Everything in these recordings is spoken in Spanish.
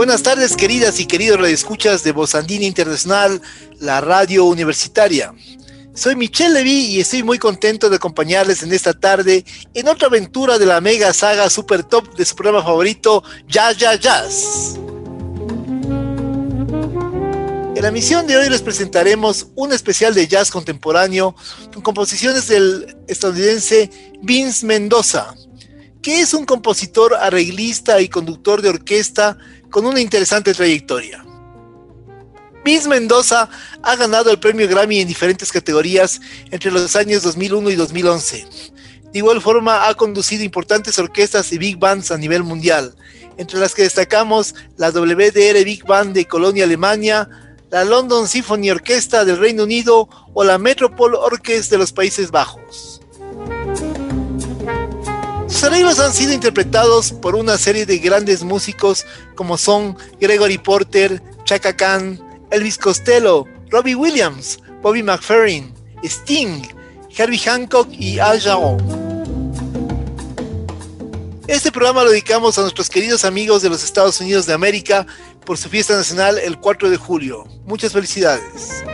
Buenas tardes, queridas y queridos radioescuchas de Bozandina Internacional, la radio universitaria. Soy Michelle Levy y estoy muy contento de acompañarles en esta tarde en otra aventura de la mega saga super top de su programa favorito, Jazz Jazz Jazz. En la misión de hoy les presentaremos un especial de jazz contemporáneo con composiciones del estadounidense Vince Mendoza, que es un compositor, arreglista y conductor de orquesta con una interesante trayectoria. Vince Mendoza ha ganado el premio Grammy en diferentes categorías entre los años 2001 y 2011. De igual forma, ha conducido importantes orquestas y big bands a nivel mundial, entre las que destacamos la WDR Big Band de Colonia, Alemania, la London Symphony Orchestra del Reino Unido o la Metropole Orchestra de los Países Bajos. Sus arreglos han sido interpretados por una serie de grandes músicos como son Gregory Porter, Chaka Khan, Elvis Costello, Robbie Williams, Bobby McFerrin, Sting, Herbie Hancock y Al Jarreau. Este programa lo dedicamos a nuestros queridos amigos de los Estados Unidos de América por su fiesta nacional el 4 de julio. Muchas felicidades.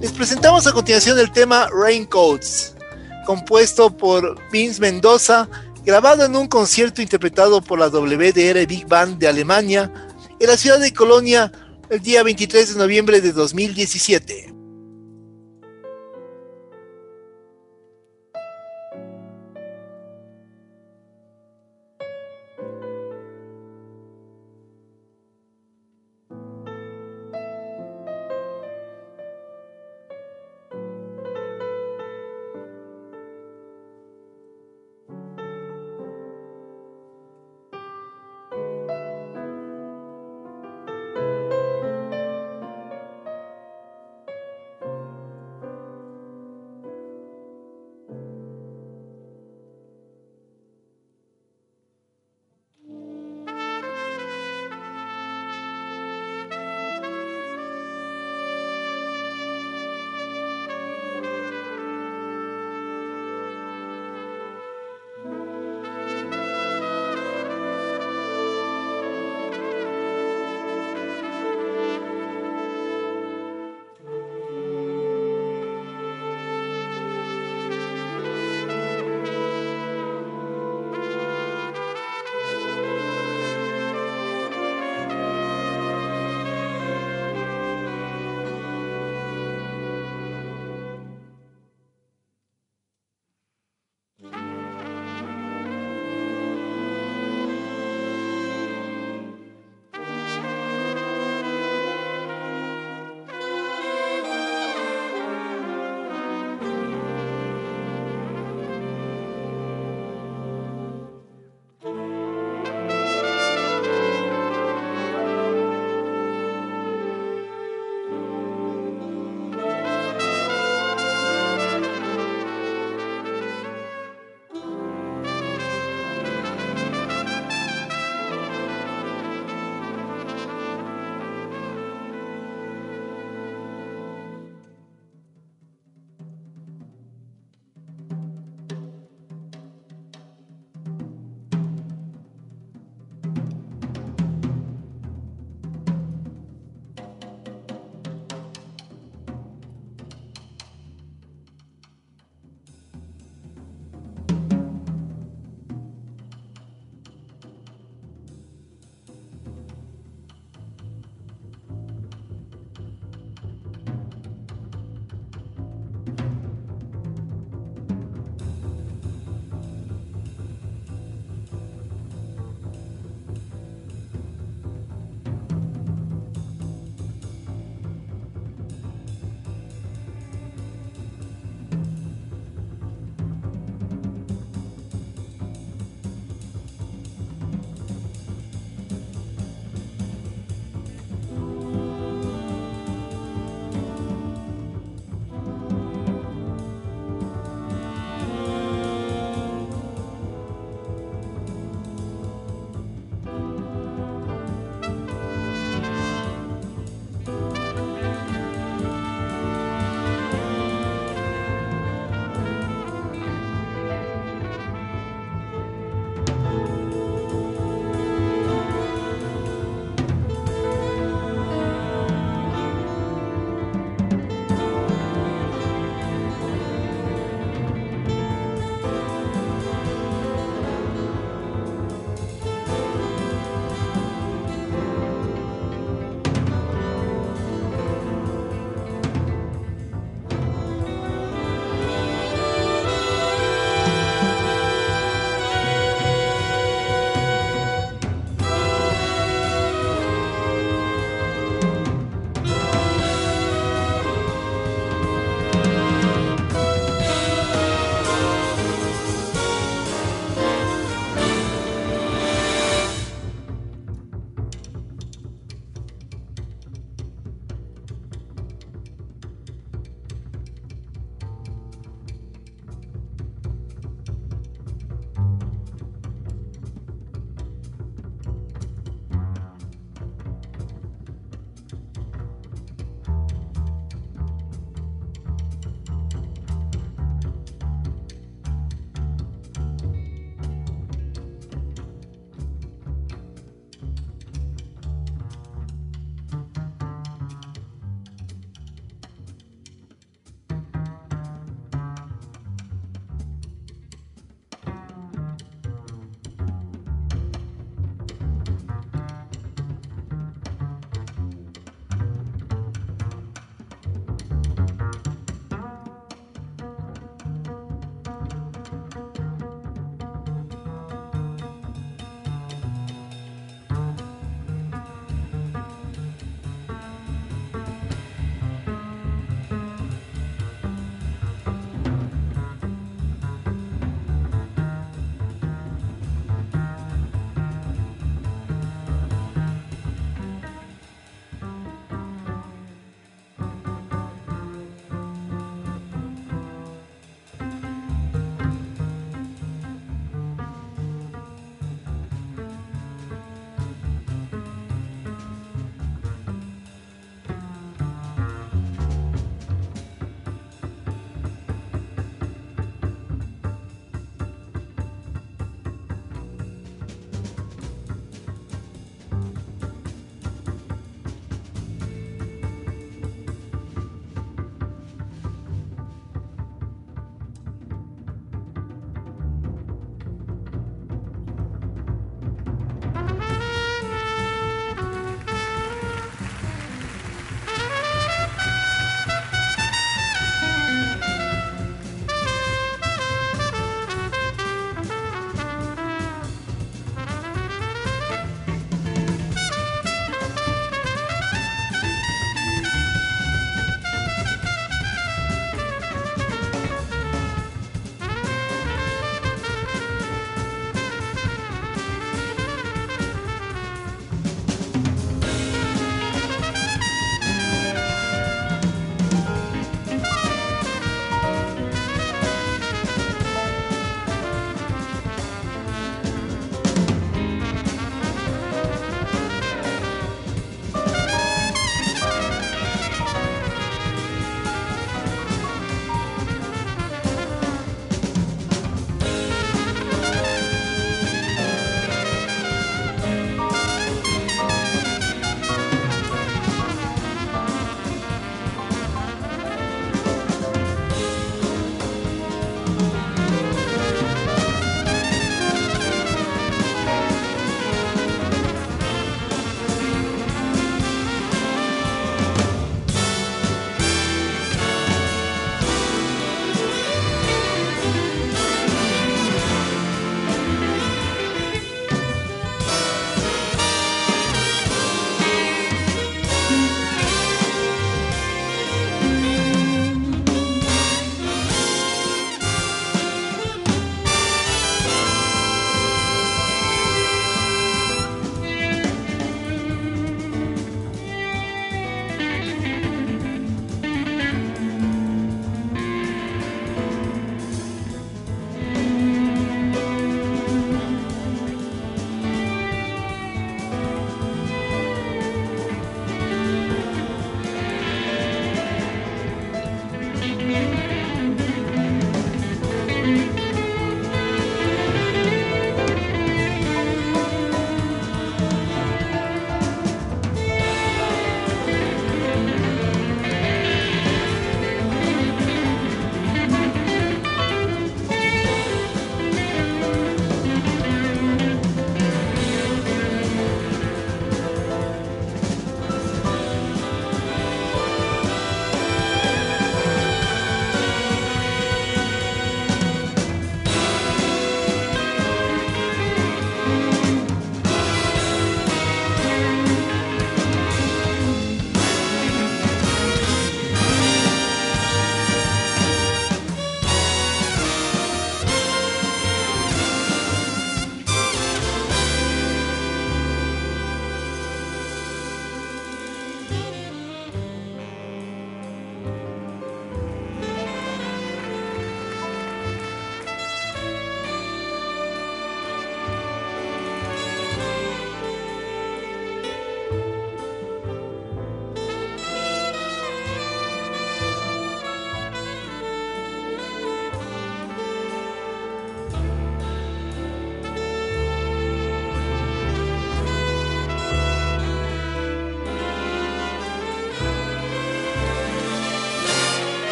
Les presentamos a continuación el tema Raincoats, compuesto por Vince Mendoza, grabado en un concierto interpretado por la WDR Big Band de Alemania en la ciudad de Colonia el día 23 de noviembre de 2017.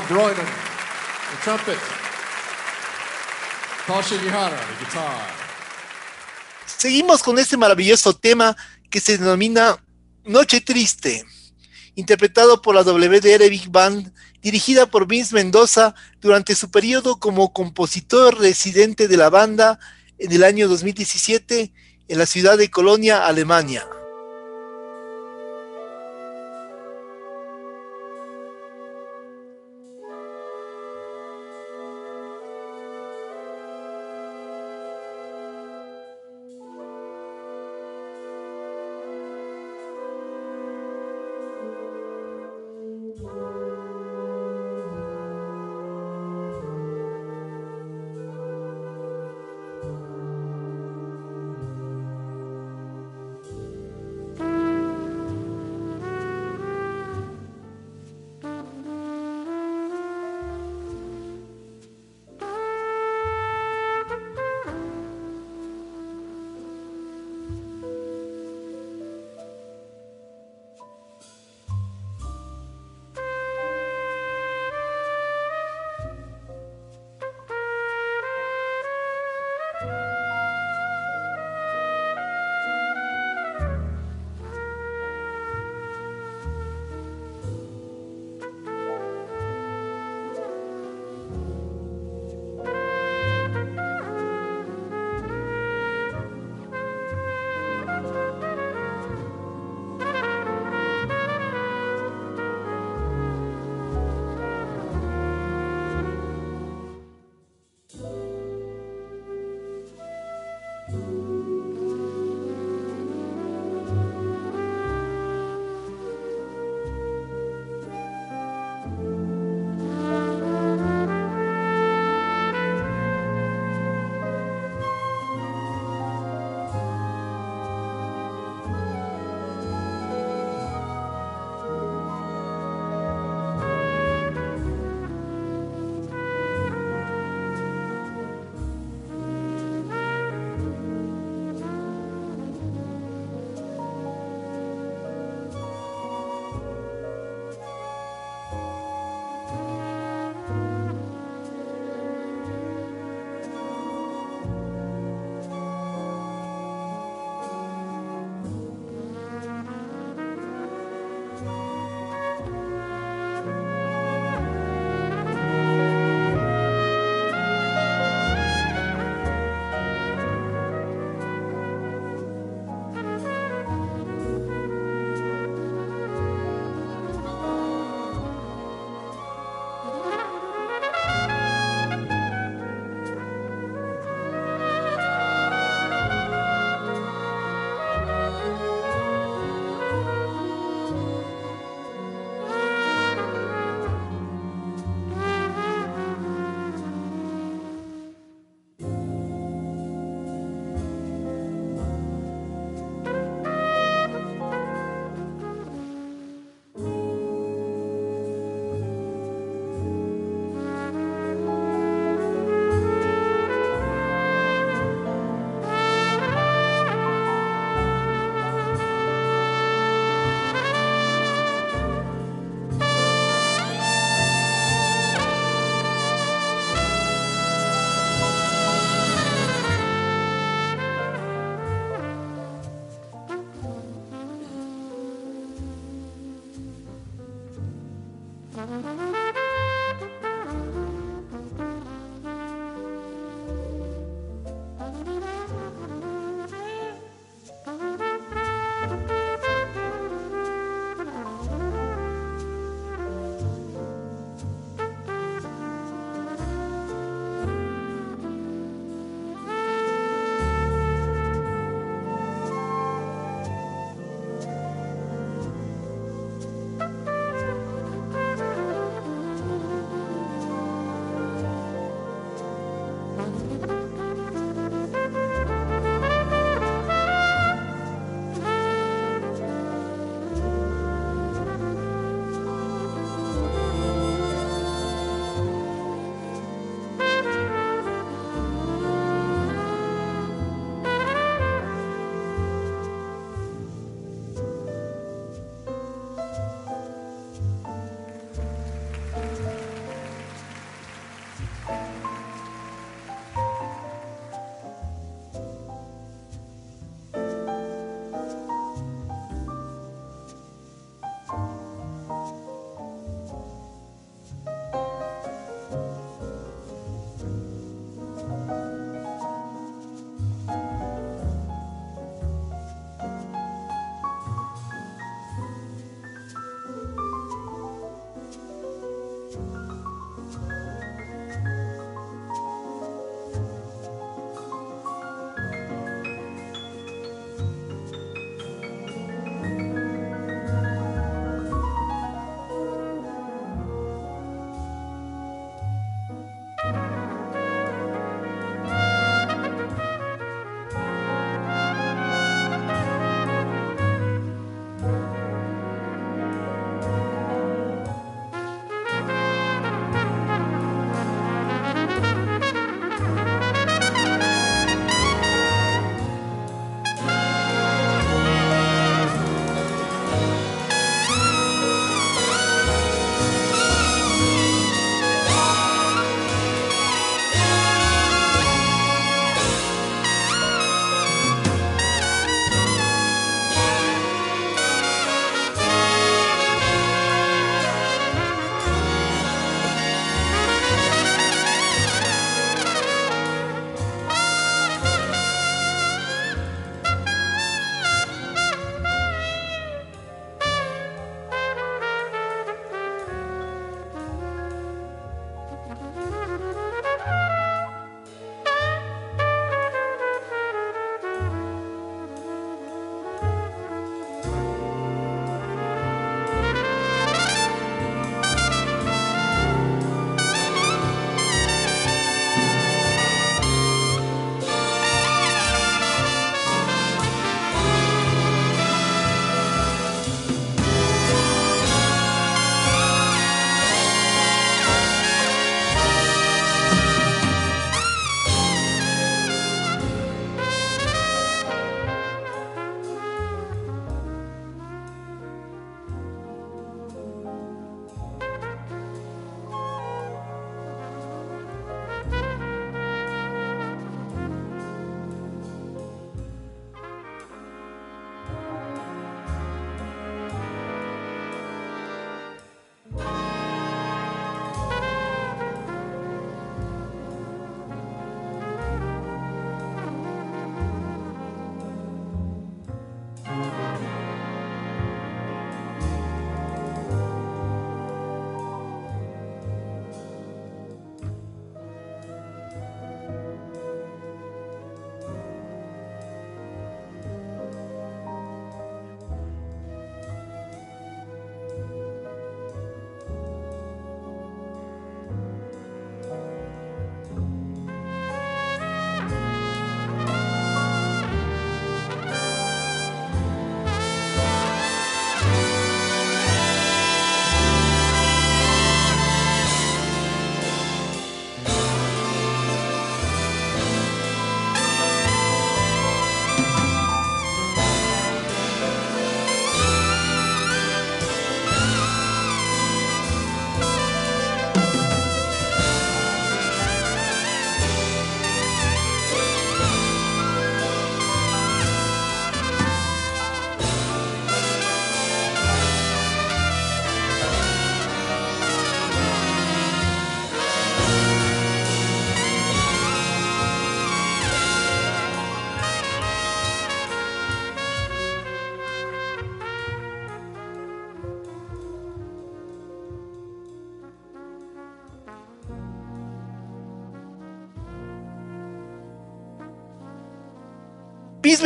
Rob Broyman, the trumpet. Paul the. Seguimos con este maravilloso tema que se denomina Noche Triste, interpretado por la WDR Big Band, dirigida por Vince Mendoza durante su periodo como compositor residente de la banda en el año 2017 en la ciudad de Colonia, Alemania.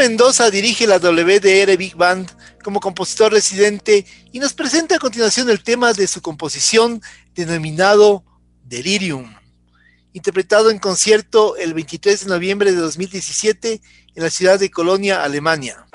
Mendoza dirige la WDR Big Band como compositor residente y nos presenta a continuación el tema de su composición denominado Delirium, interpretado en concierto el 23 de noviembre de 2017 en la ciudad de Colonia, Alemania.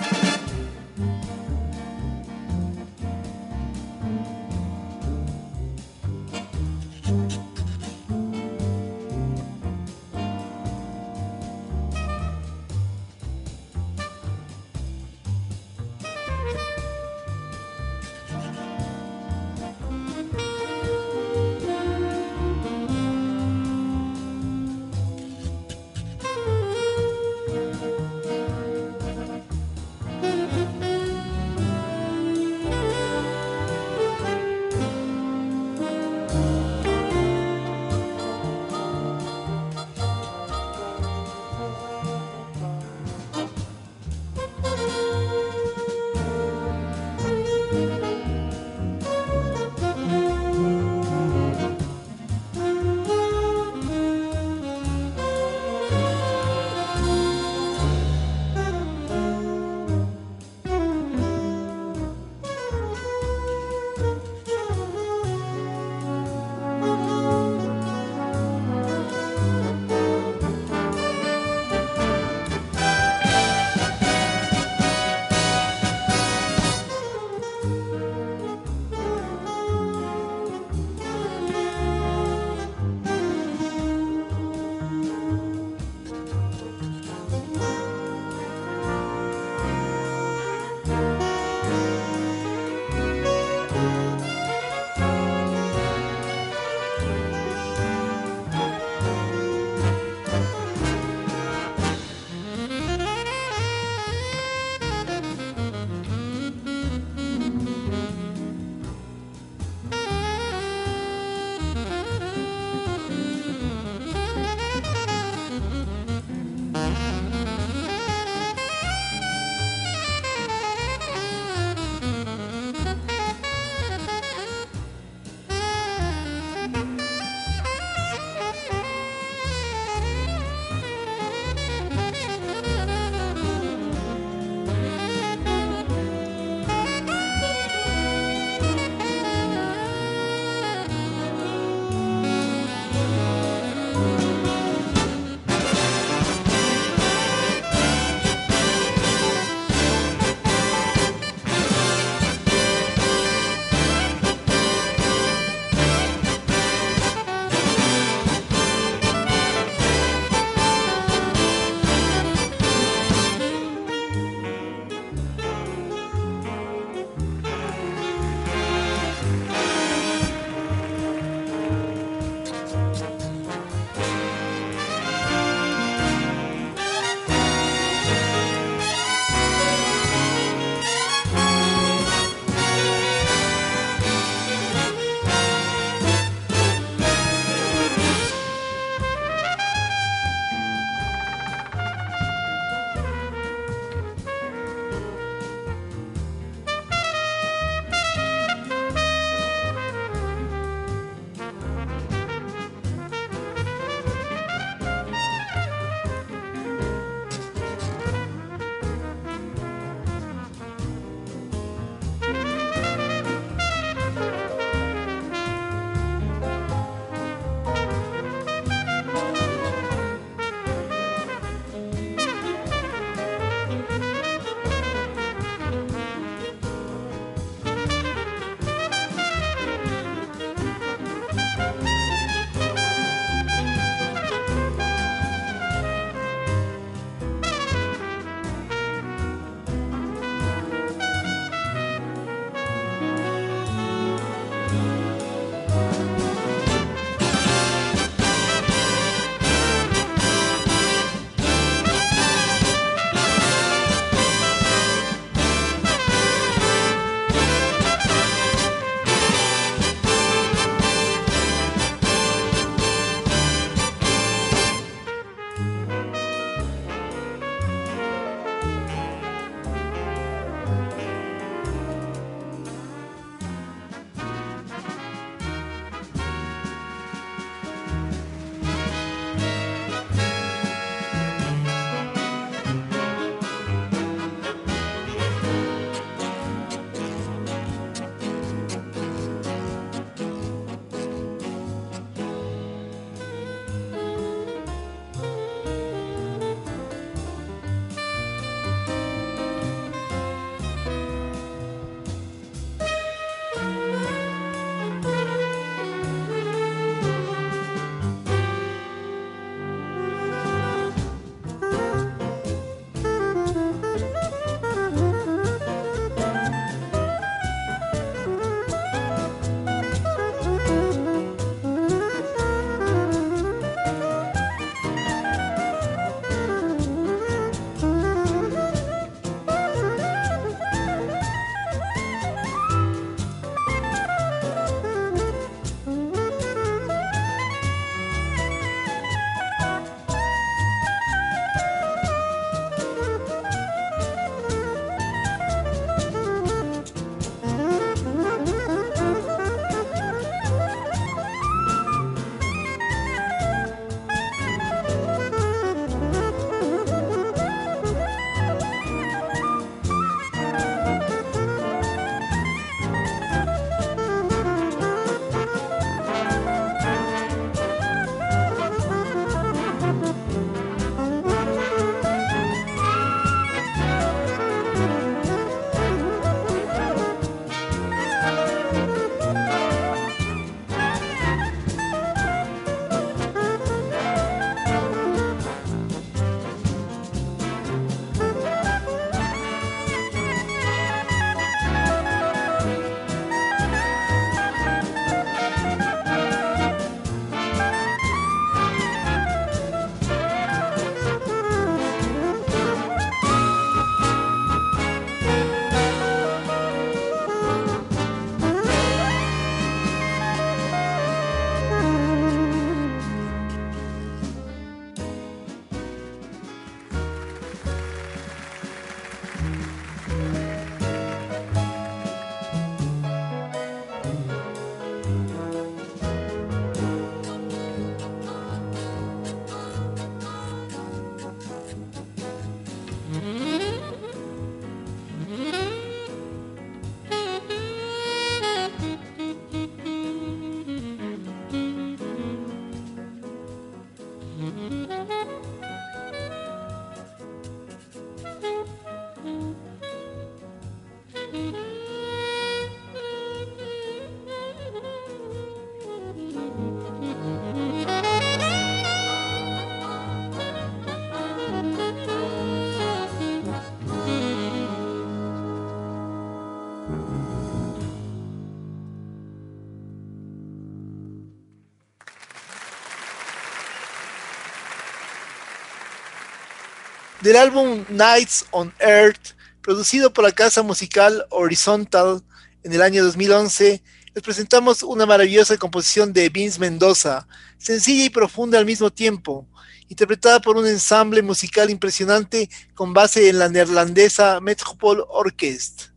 Del álbum Nights on Earth, producido por la casa musical Horizontal en el año 2011, les presentamos una maravillosa composición de Vince Mendoza, sencilla y profunda al mismo tiempo, interpretada por un ensamble musical impresionante con base en la neerlandesa Metropole Orkest.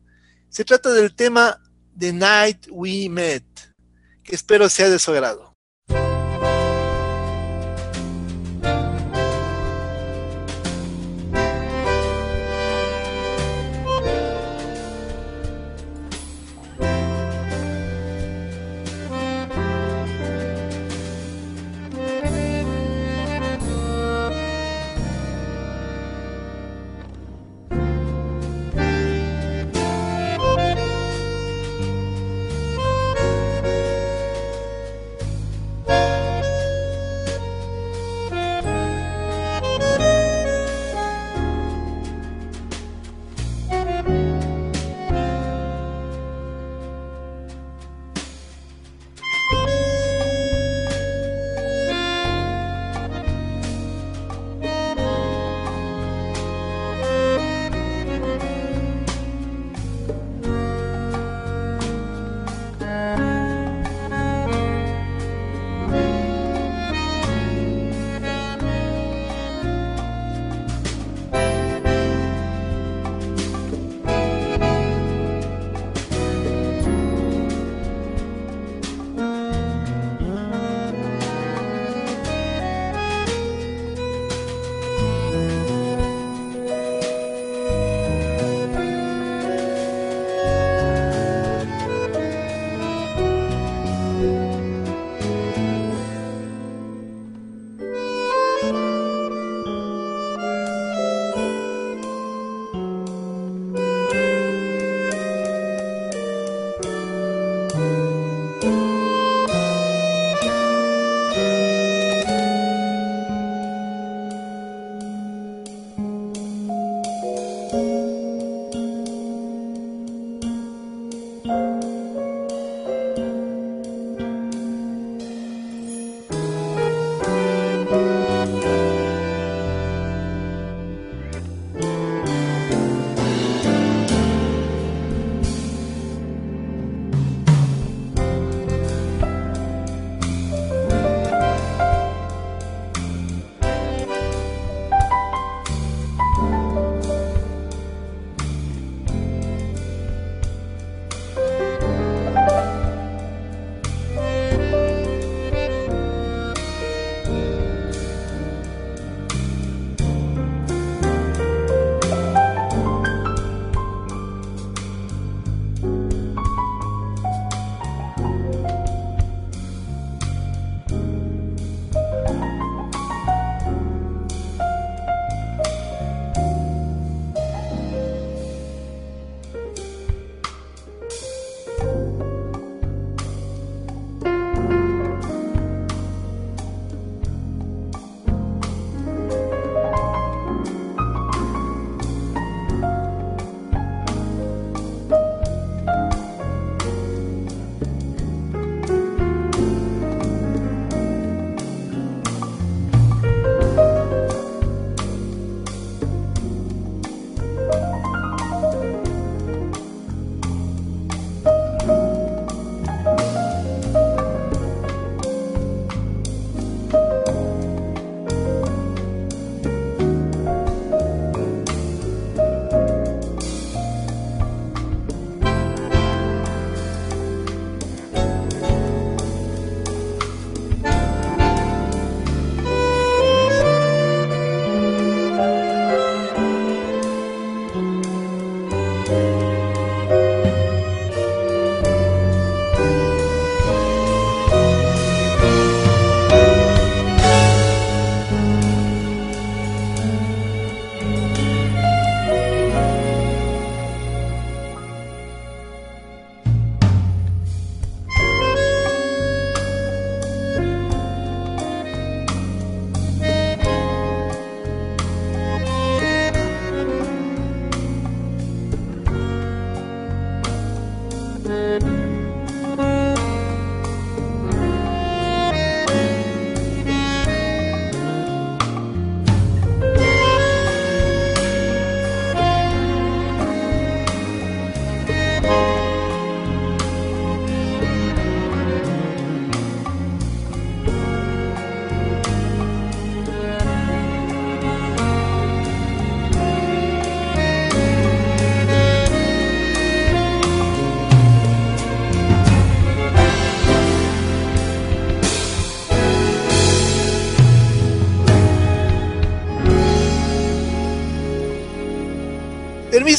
Se trata del tema The Night We Met, que espero sea de su agrado.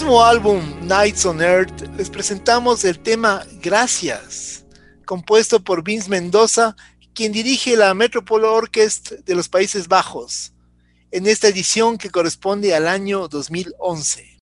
Mismo álbum Nights on Earth les presentamos el tema Gracias, compuesto por Vince Mendoza, quien dirige la Metropole Orchestra de los Países Bajos, en esta edición que corresponde al año 2011.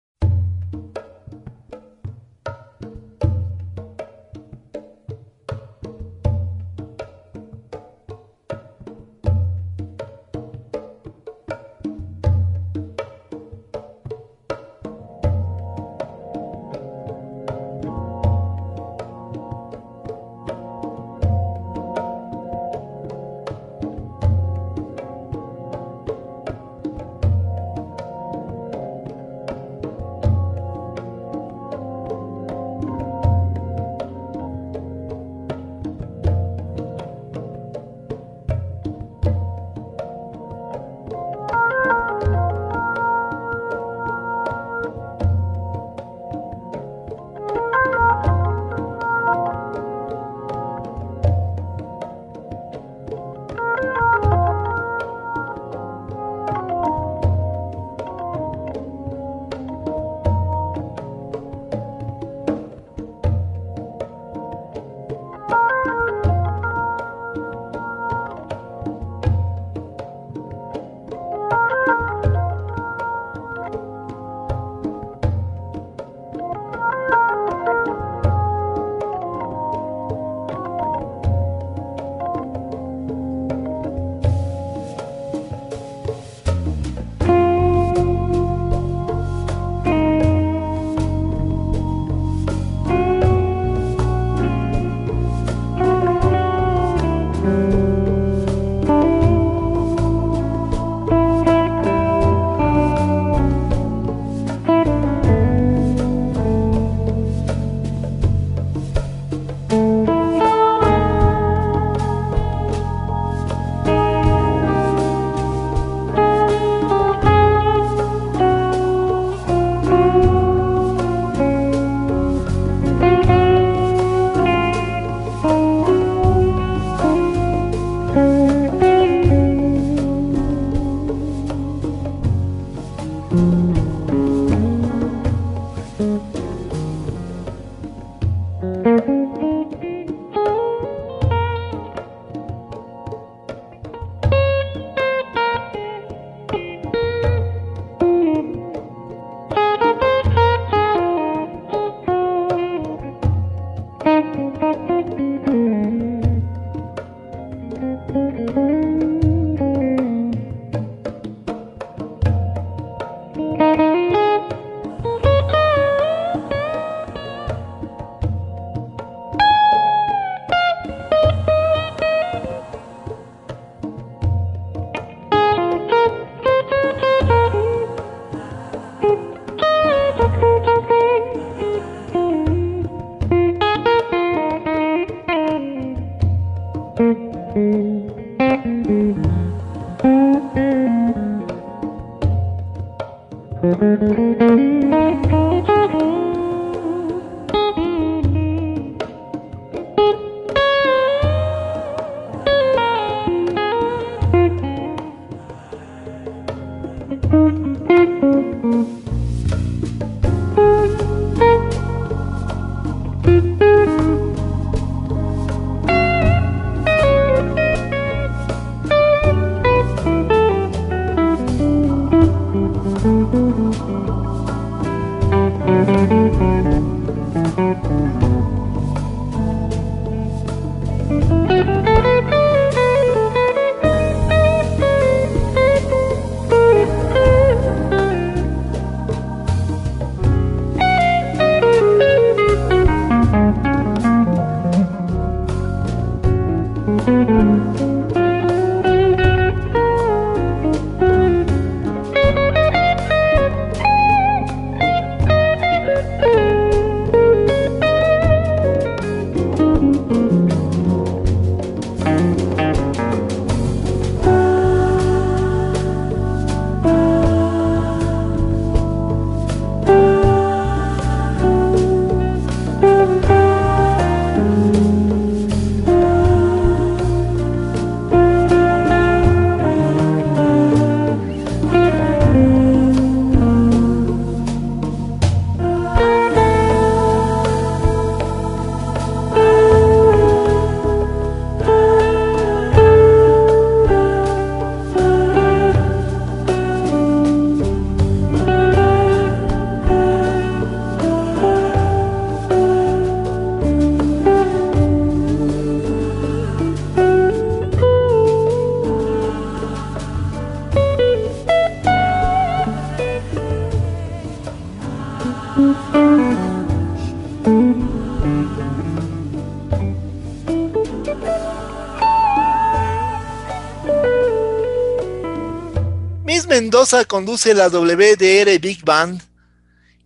Conduce la WDR Big Band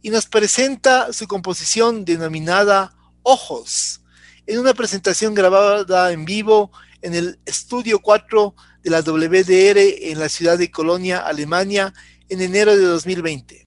y nos presenta su composición denominada Ojos, en una presentación grabada en vivo en el Estudio 4 de la WDR en la ciudad de Colonia, Alemania, en enero de 2020.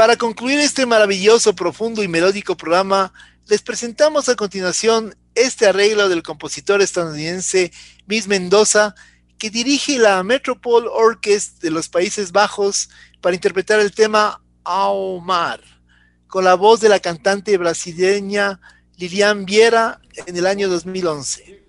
Para concluir este maravilloso, profundo y melódico programa, les presentamos a continuación este arreglo del compositor estadounidense Miss Mendoza, que dirige la Metropole Orchestra de los Países Bajos para interpretar el tema Aomar, con la voz de la cantante brasileña Lilian Viera en el año 2011.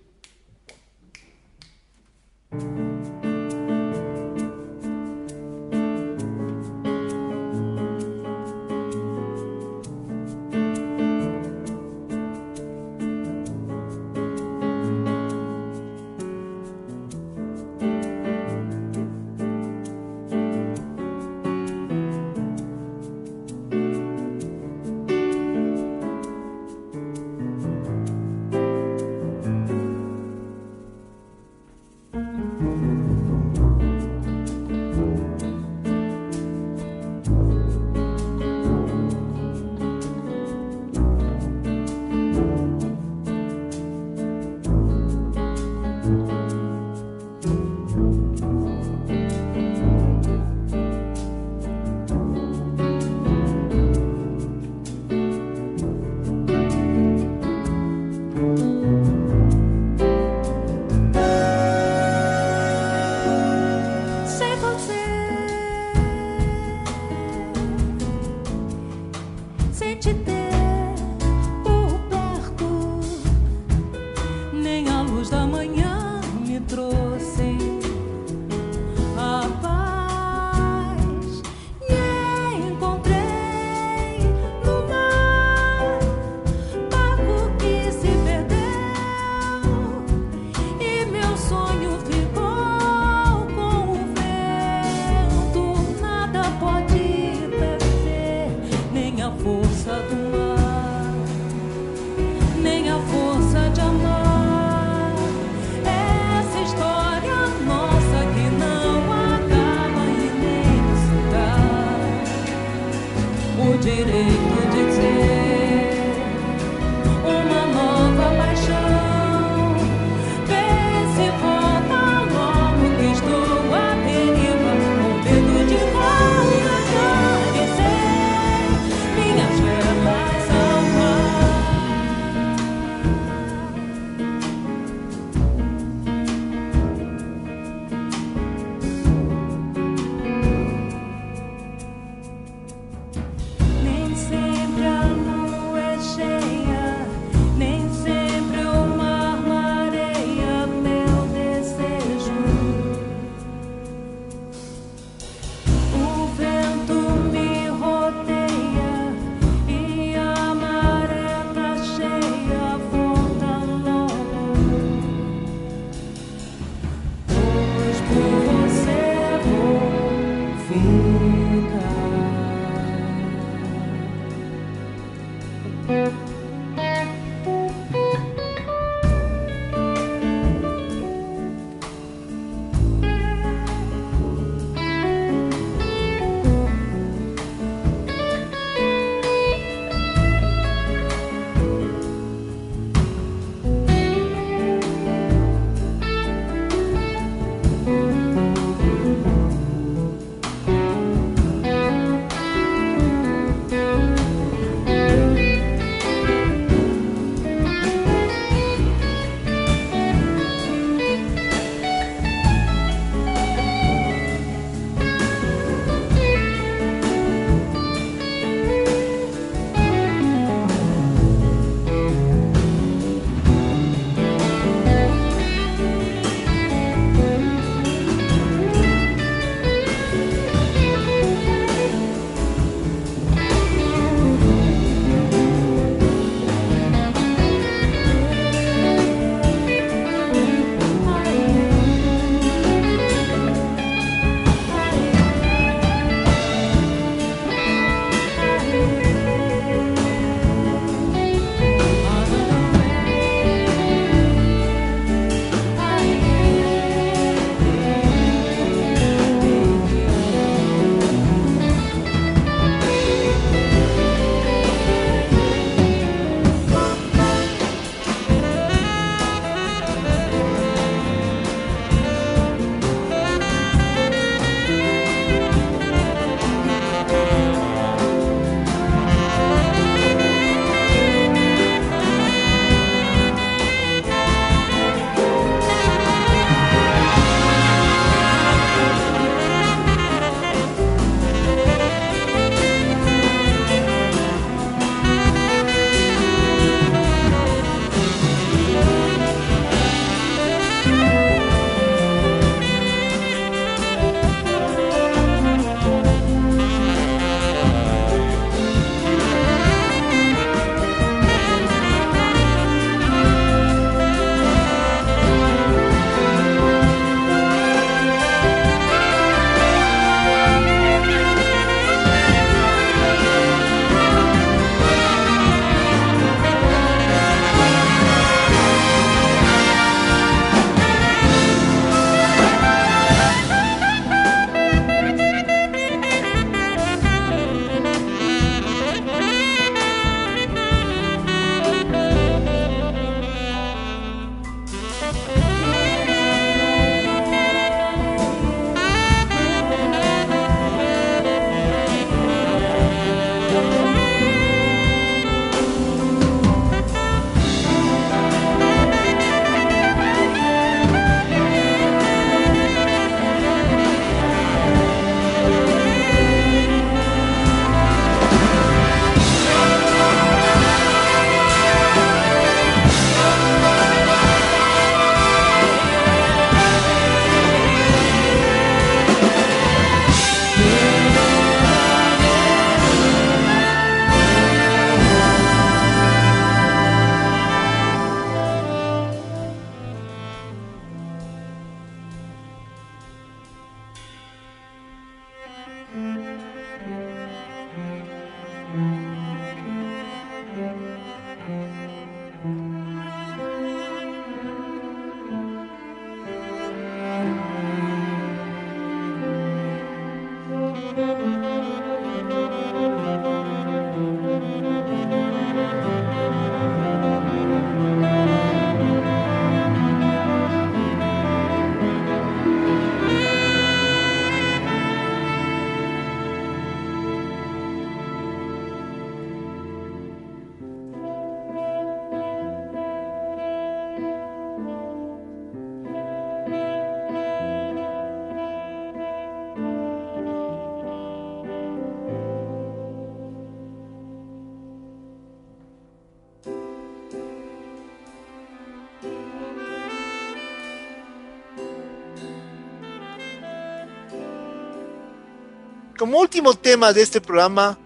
Como último tema de este programa,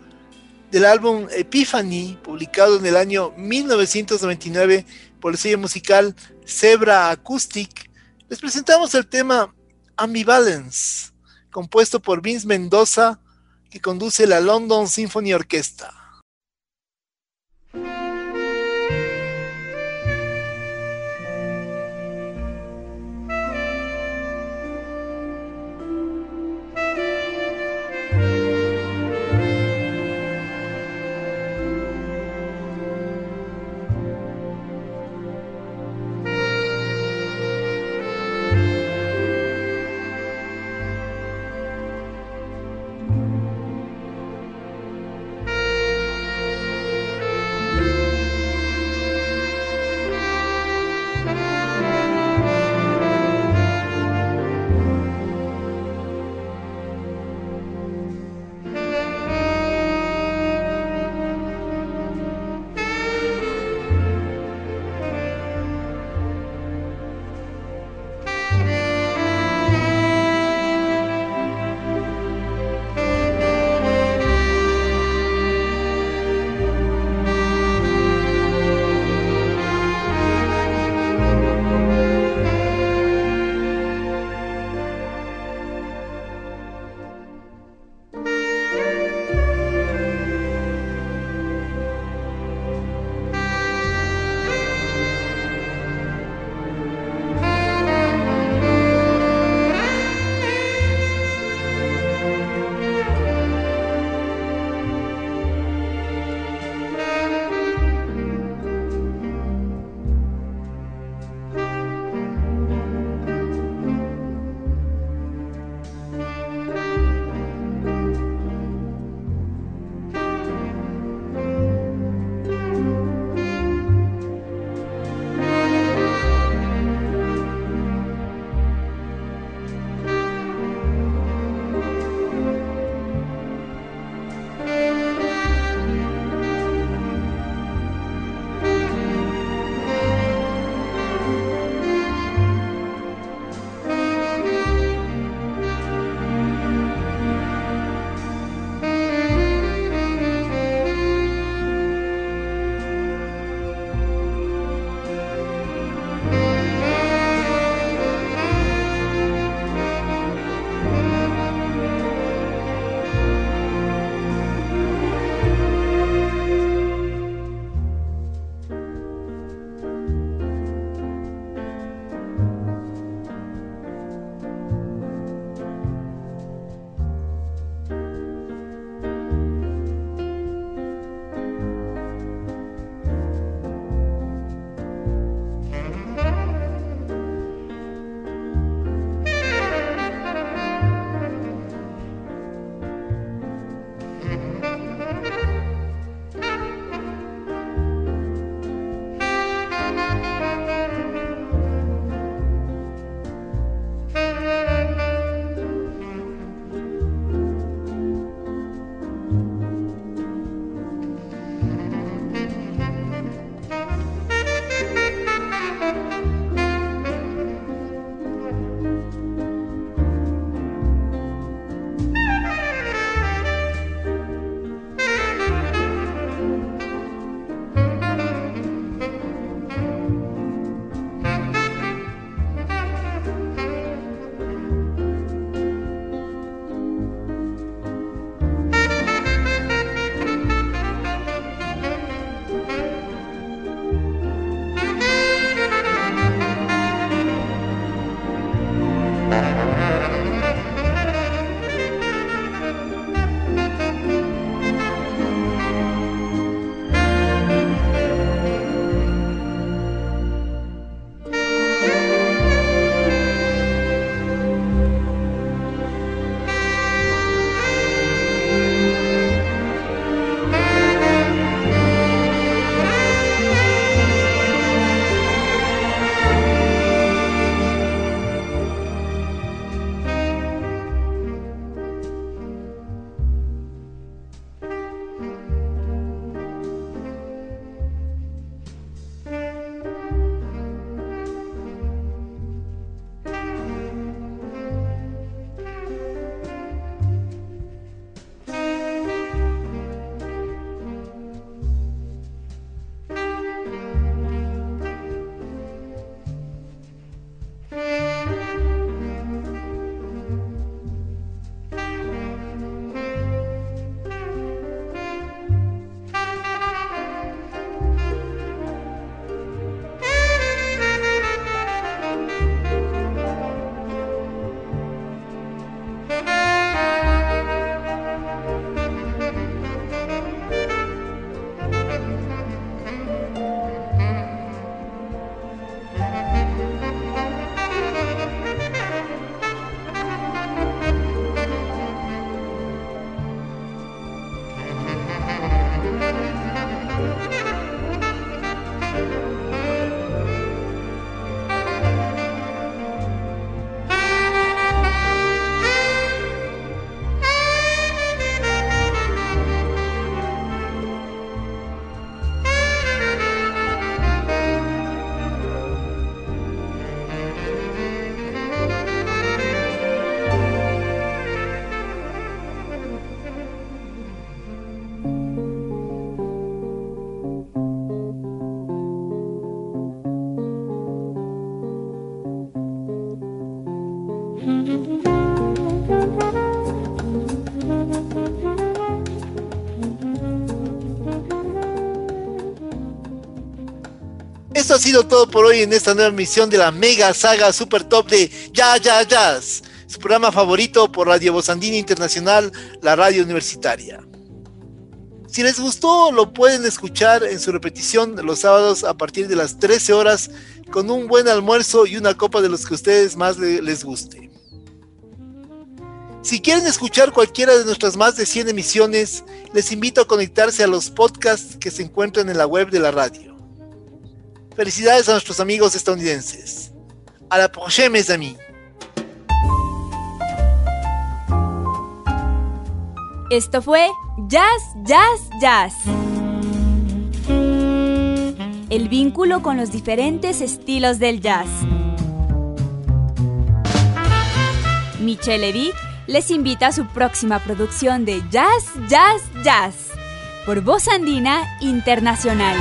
del álbum Epiphany, publicado en el año 1999 por el sello musical Zebra Acoustic, les presentamos el tema Ambivalence, compuesto por Vince Mendoza, que conduce la London Symphony Orchestra. Ha sido todo por hoy en esta nueva emisión de la mega saga super top de Ya Ya Jazz, su programa favorito por Radio Bozandina Internacional, la radio universitaria. Si les gustó, lo pueden escuchar en su repetición los sábados a partir de las 13 horas con un buen almuerzo y una copa de los que a ustedes más les guste. Si quieren escuchar cualquiera de nuestras más de 100 emisiones, les invito a conectarse a los podcasts que se encuentran en la web de la radio. Felicidades a nuestros amigos estadounidenses. A la prochaine, mes amis. Esto fue Jazz, Jazz, Jazz. El vínculo con los diferentes estilos del jazz. Michelle Edith les invita a su próxima producción de Jazz, Jazz, Jazz por Voz Andina Internacional.